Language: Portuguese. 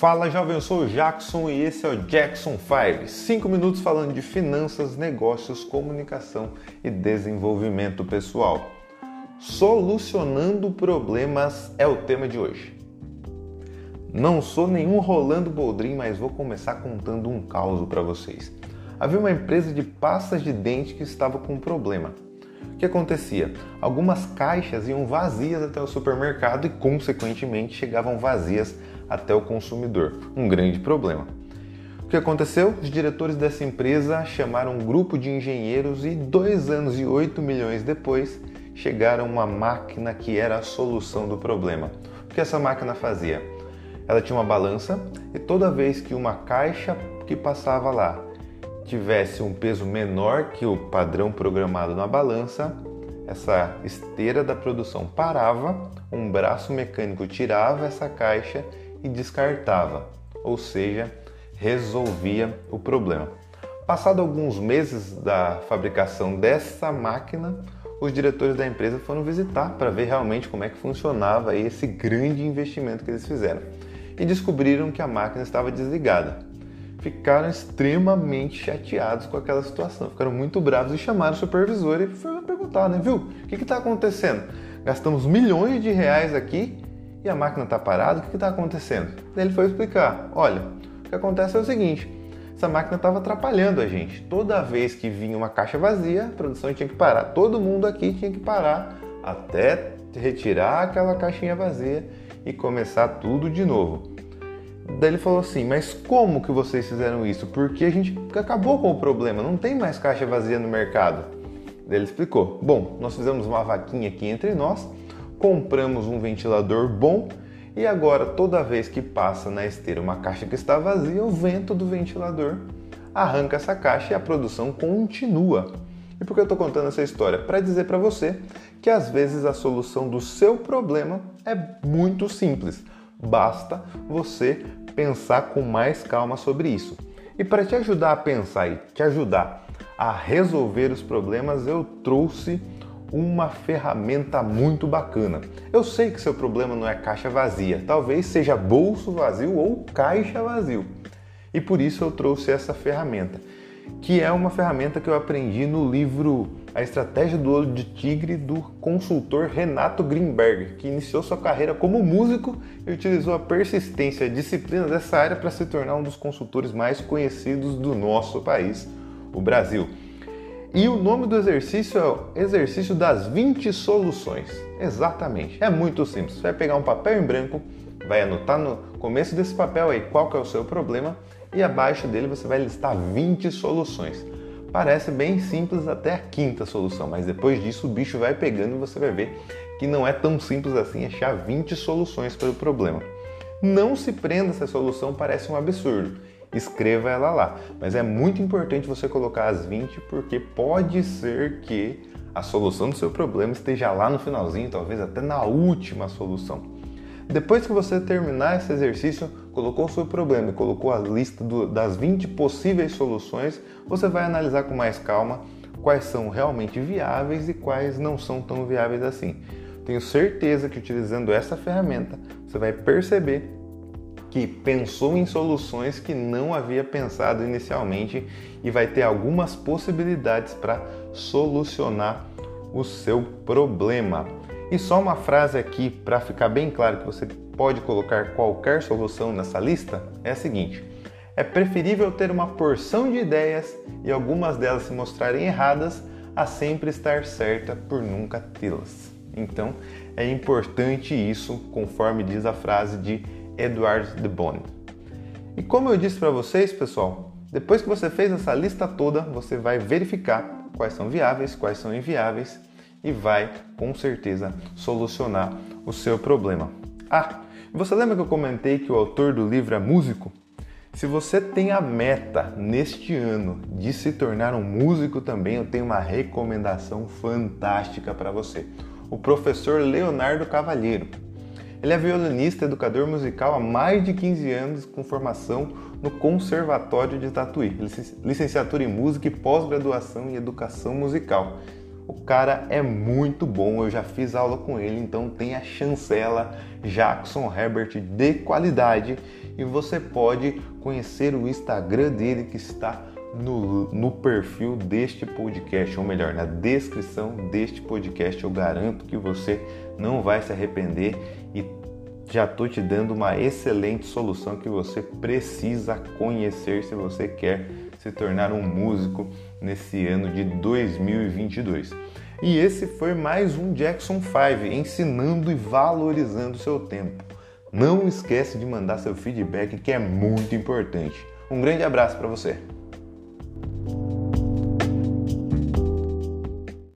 Fala jovem, eu sou o Jackson e esse é o Jackson 5. 5 minutos falando de finanças, negócios, comunicação e desenvolvimento pessoal. Solucionando problemas é o tema de hoje. Não sou nenhum Rolando Boldrin, mas vou começar contando um caos para vocês. Havia uma empresa de pastas de dente que estava com um problema. O que acontecia? Algumas caixas iam vazias até o supermercado e, consequentemente, chegavam vazias até o consumidor. Um grande problema. O que aconteceu? Os diretores dessa empresa chamaram um grupo de engenheiros e, dois anos e oito milhões depois, chegaram uma máquina que era a solução do problema. O que essa máquina fazia? Ela tinha uma balança e toda vez que uma caixa que passava lá tivesse um peso menor que o padrão programado na balança, essa esteira da produção parava, um braço mecânico tirava essa caixa e descartava, ou seja, resolvia o problema. Passado alguns meses da fabricação dessa máquina, os diretores da empresa foram visitar para ver realmente como é que funcionava esse grande investimento que eles fizeram e descobriram que a máquina estava desligada. Ficaram extremamente chateados com aquela situação, ficaram muito bravos e chamaram o supervisor e foram perguntar, né, viu? O que está acontecendo? Gastamos milhões de reais aqui e a máquina está parada, o que está acontecendo? Ele foi explicar: olha, o que acontece é o seguinte, essa máquina estava atrapalhando a gente. Toda vez que vinha uma caixa vazia, a produção tinha que parar. Todo mundo aqui tinha que parar até retirar aquela caixinha vazia e começar tudo de novo. Daí ele falou assim: Mas como que vocês fizeram isso? Porque a gente acabou com o problema, não tem mais caixa vazia no mercado. Daí ele explicou: Bom, nós fizemos uma vaquinha aqui entre nós compramos um ventilador bom e agora toda vez que passa na esteira uma caixa que está vazia, o vento do ventilador arranca essa caixa e a produção continua. E por que eu estou contando essa história? Para dizer para você que às vezes a solução do seu problema é muito simples. Basta você pensar com mais calma sobre isso. E para te ajudar a pensar e te ajudar a resolver os problemas, eu trouxe uma ferramenta muito bacana. Eu sei que seu problema não é caixa vazia, talvez seja bolso vazio ou caixa vazio. E por isso eu trouxe essa ferramenta, que é uma ferramenta que eu aprendi no livro A Estratégia do Olho de Tigre do consultor Renato Greenberg, que iniciou sua carreira como músico e utilizou a persistência e disciplina dessa área para se tornar um dos consultores mais conhecidos do nosso país, o Brasil. E o nome do exercício é o exercício das 20 soluções. Exatamente. É muito simples. Você vai pegar um papel em branco, vai anotar no começo desse papel aí qual que é o seu problema e abaixo dele você vai listar 20 soluções. Parece bem simples até a quinta solução, mas depois disso o bicho vai pegando e você vai ver que não é tão simples assim achar 20 soluções para o problema. Não se prenda se a solução parece um absurdo escreva ela lá. Mas é muito importante você colocar as 20 porque pode ser que a solução do seu problema esteja lá no finalzinho, talvez até na última solução. Depois que você terminar esse exercício, colocou o seu problema e colocou a lista do, das 20 possíveis soluções, você vai analisar com mais calma quais são realmente viáveis e quais não são tão viáveis assim. Tenho certeza que utilizando essa ferramenta, você vai perceber que pensou em soluções que não havia pensado inicialmente e vai ter algumas possibilidades para solucionar o seu problema. E só uma frase aqui para ficar bem claro que você pode colocar qualquer solução nessa lista é a seguinte: é preferível ter uma porção de ideias e algumas delas se mostrarem erradas a sempre estar certa por nunca tê-las. Então, é importante isso, conforme diz a frase de Edward de Bond. E como eu disse para vocês, pessoal, depois que você fez essa lista toda, você vai verificar quais são viáveis, quais são inviáveis e vai com certeza solucionar o seu problema. Ah, você lembra que eu comentei que o autor do livro é músico? Se você tem a meta neste ano de se tornar um músico também, eu tenho uma recomendação fantástica para você. O professor Leonardo Cavalheiro. Ele é violinista educador musical há mais de 15 anos, com formação no Conservatório de Tatuí, licenciatura em música e pós-graduação em educação musical. O cara é muito bom, eu já fiz aula com ele, então tem a chancela Jackson Herbert de qualidade e você pode conhecer o Instagram dele que está no, no perfil deste podcast, ou melhor, na descrição deste podcast. Eu garanto que você não vai se arrepender e já estou te dando uma excelente solução que você precisa conhecer se você quer se tornar um músico nesse ano de 2022. E esse foi mais um Jackson 5, ensinando e valorizando seu tempo. Não esquece de mandar seu feedback que é muito importante. Um grande abraço para você.